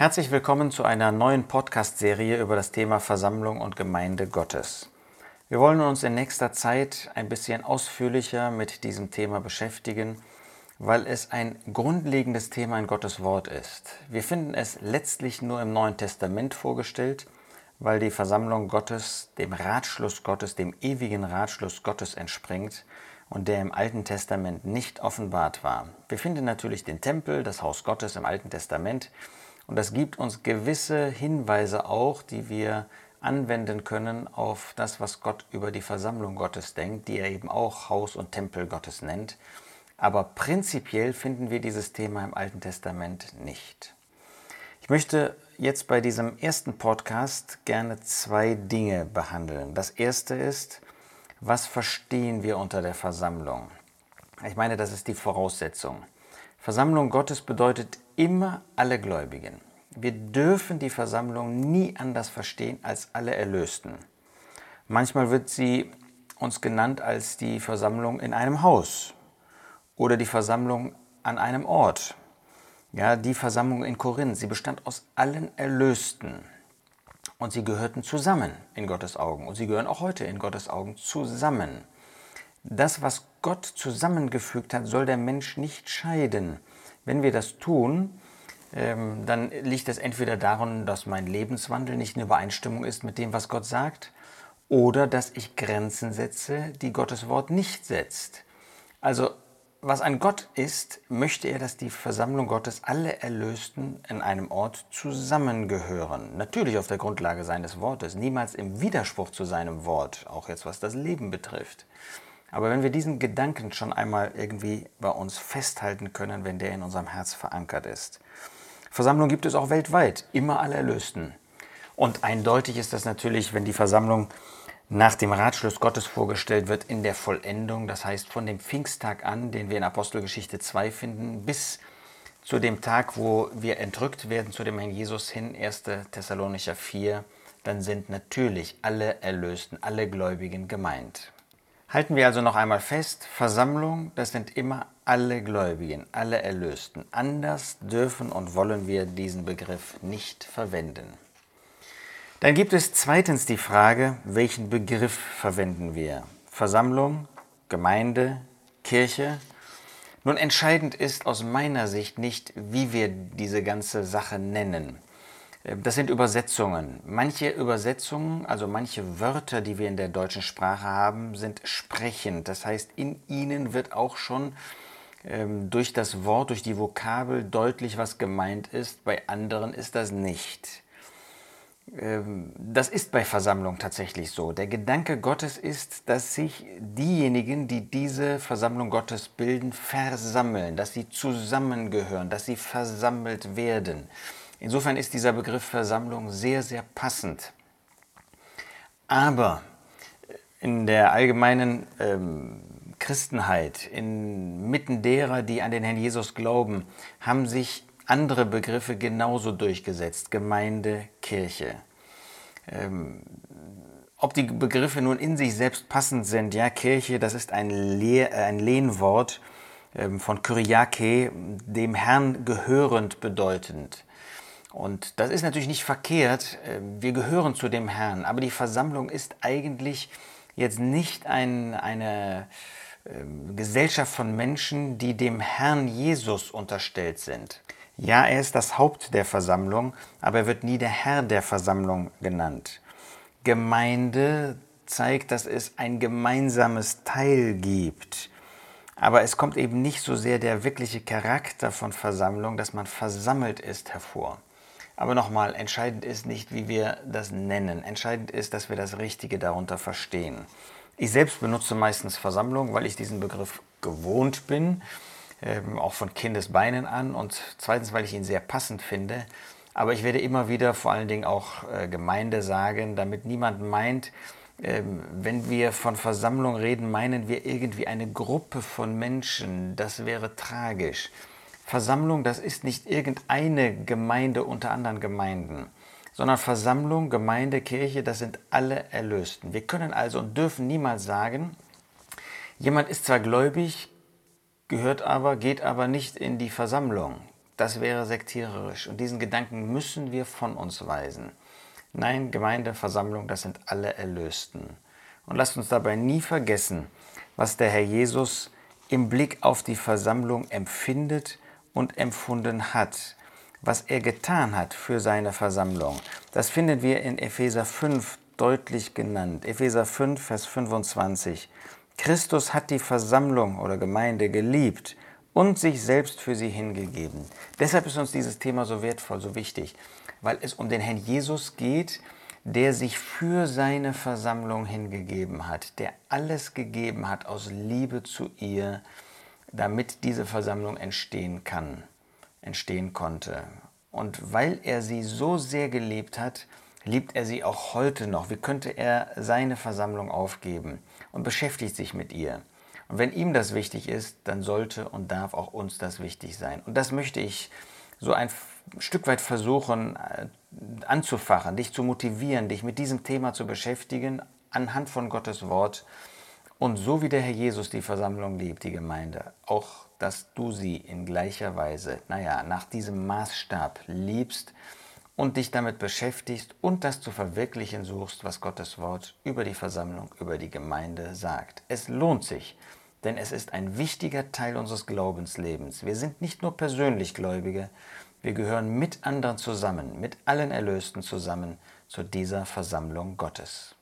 Herzlich willkommen zu einer neuen Podcast-Serie über das Thema Versammlung und Gemeinde Gottes. Wir wollen uns in nächster Zeit ein bisschen ausführlicher mit diesem Thema beschäftigen, weil es ein grundlegendes Thema in Gottes Wort ist. Wir finden es letztlich nur im Neuen Testament vorgestellt, weil die Versammlung Gottes dem Ratschluss Gottes, dem ewigen Ratschluss Gottes entspringt und der im Alten Testament nicht offenbart war. Wir finden natürlich den Tempel, das Haus Gottes im Alten Testament, und das gibt uns gewisse Hinweise auch, die wir anwenden können auf das, was Gott über die Versammlung Gottes denkt, die er eben auch Haus und Tempel Gottes nennt. Aber prinzipiell finden wir dieses Thema im Alten Testament nicht. Ich möchte jetzt bei diesem ersten Podcast gerne zwei Dinge behandeln. Das erste ist, was verstehen wir unter der Versammlung? Ich meine, das ist die Voraussetzung. Versammlung Gottes bedeutet immer alle Gläubigen. Wir dürfen die Versammlung nie anders verstehen als alle Erlösten. Manchmal wird sie uns genannt als die Versammlung in einem Haus oder die Versammlung an einem Ort. Ja, die Versammlung in Korinth, sie bestand aus allen Erlösten und sie gehörten zusammen in Gottes Augen und sie gehören auch heute in Gottes Augen zusammen. Das, was Gott zusammengefügt hat, soll der Mensch nicht scheiden. Wenn wir das tun, ähm, dann liegt es entweder daran, dass mein Lebenswandel nicht in Übereinstimmung ist mit dem, was Gott sagt, oder dass ich Grenzen setze, die Gottes Wort nicht setzt. Also, was ein Gott ist, möchte er, dass die Versammlung Gottes, alle Erlösten in einem Ort zusammengehören. Natürlich auf der Grundlage seines Wortes, niemals im Widerspruch zu seinem Wort, auch jetzt was das Leben betrifft. Aber wenn wir diesen Gedanken schon einmal irgendwie bei uns festhalten können, wenn der in unserem Herz verankert ist. Versammlung gibt es auch weltweit, immer alle Erlösten. Und eindeutig ist das natürlich, wenn die Versammlung nach dem Ratschluss Gottes vorgestellt wird in der Vollendung, das heißt von dem Pfingsttag an, den wir in Apostelgeschichte 2 finden, bis zu dem Tag, wo wir entrückt werden zu dem Herrn Jesus hin, 1. Thessalonicher 4, dann sind natürlich alle Erlösten, alle Gläubigen gemeint. Halten wir also noch einmal fest, Versammlung, das sind immer alle Gläubigen, alle Erlösten. Anders dürfen und wollen wir diesen Begriff nicht verwenden. Dann gibt es zweitens die Frage, welchen Begriff verwenden wir? Versammlung, Gemeinde, Kirche? Nun entscheidend ist aus meiner Sicht nicht, wie wir diese ganze Sache nennen. Äh, das sind Übersetzungen. Manche Übersetzungen, also manche Wörter, die wir in der deutschen Sprache haben, sind sprechend. Das heißt, in ihnen wird auch schon ähm, durch das Wort, durch die Vokabel deutlich, was gemeint ist. Bei anderen ist das nicht. Ähm, das ist bei Versammlung tatsächlich so. Der Gedanke Gottes ist, dass sich diejenigen, die diese Versammlung Gottes bilden, versammeln, dass sie zusammengehören, dass sie versammelt werden. Insofern ist dieser Begriff Versammlung sehr, sehr passend. Aber in der allgemeinen ähm, Christenheit, inmitten derer, die an den Herrn Jesus glauben, haben sich andere Begriffe genauso durchgesetzt. Gemeinde, Kirche. Ähm, ob die Begriffe nun in sich selbst passend sind, ja, Kirche, das ist ein, Le ein Lehnwort ähm, von Kyriake, dem Herrn gehörend bedeutend. Und das ist natürlich nicht verkehrt. Ähm, wir gehören zu dem Herrn, aber die Versammlung ist eigentlich jetzt nicht ein, eine äh, Gesellschaft von Menschen, die dem Herrn Jesus unterstellt sind. Ja, er ist das Haupt der Versammlung, aber er wird nie der Herr der Versammlung genannt. Gemeinde zeigt, dass es ein gemeinsames Teil gibt. Aber es kommt eben nicht so sehr der wirkliche Charakter von Versammlung, dass man versammelt ist, hervor. Aber nochmal, entscheidend ist nicht, wie wir das nennen. Entscheidend ist, dass wir das Richtige darunter verstehen. Ich selbst benutze meistens Versammlung, weil ich diesen Begriff gewohnt bin, ähm, auch von Kindesbeinen an. Und zweitens, weil ich ihn sehr passend finde. Aber ich werde immer wieder vor allen Dingen auch äh, Gemeinde sagen, damit niemand meint, ähm, wenn wir von Versammlung reden, meinen wir irgendwie eine Gruppe von Menschen. Das wäre tragisch. Versammlung, das ist nicht irgendeine Gemeinde unter anderen Gemeinden, sondern Versammlung, Gemeinde, Kirche, das sind alle Erlösten. Wir können also und dürfen niemals sagen, jemand ist zwar gläubig, gehört aber, geht aber nicht in die Versammlung. das wäre sektiererisch und diesen Gedanken müssen wir von uns weisen. Nein, Gemeinde, Versammlung, das sind alle Erlösten. Und lasst uns dabei nie vergessen, was der Herr Jesus im Blick auf die Versammlung empfindet und empfunden hat, was er getan hat für seine Versammlung. Das finden wir in Epheser 5 deutlich genannt. Epheser 5, Vers 25. Christus hat die Versammlung oder Gemeinde geliebt und sich selbst für sie hingegeben. Deshalb ist uns dieses Thema so wertvoll, so wichtig, weil es um den Herrn Jesus geht, der sich für seine Versammlung hingegeben hat, der alles gegeben hat aus Liebe zu ihr, damit diese Versammlung entstehen kann, entstehen konnte. Und weil er sie so sehr geliebt hat, liebt er sie auch heute noch. Wie könnte er seine Versammlung aufgeben und beschäftigt sich mit ihr? Und wenn ihm das wichtig ist, dann sollte und darf auch uns das wichtig sein. Und das möchte ich so ein Stück weit versuchen äh, anzufachen, dich zu motivieren, dich mit diesem Thema zu beschäftigen, anhand von Gottes Wort. Und so wie der Herr Jesus die Versammlung liebt, die Gemeinde, auch dass du sie in gleicher Weise, naja, nach diesem Maßstab liebst und dich damit beschäftigst und das zu verwirklichen suchst, was Gottes Wort über die Versammlung, über die Gemeinde sagt. Es lohnt sich, denn es ist ein wichtiger Teil unseres Glaubenslebens. Wir sind nicht nur persönlich Gläubige, wir gehören mit anderen zusammen, mit allen Erlösten zusammen zu dieser Versammlung Gottes.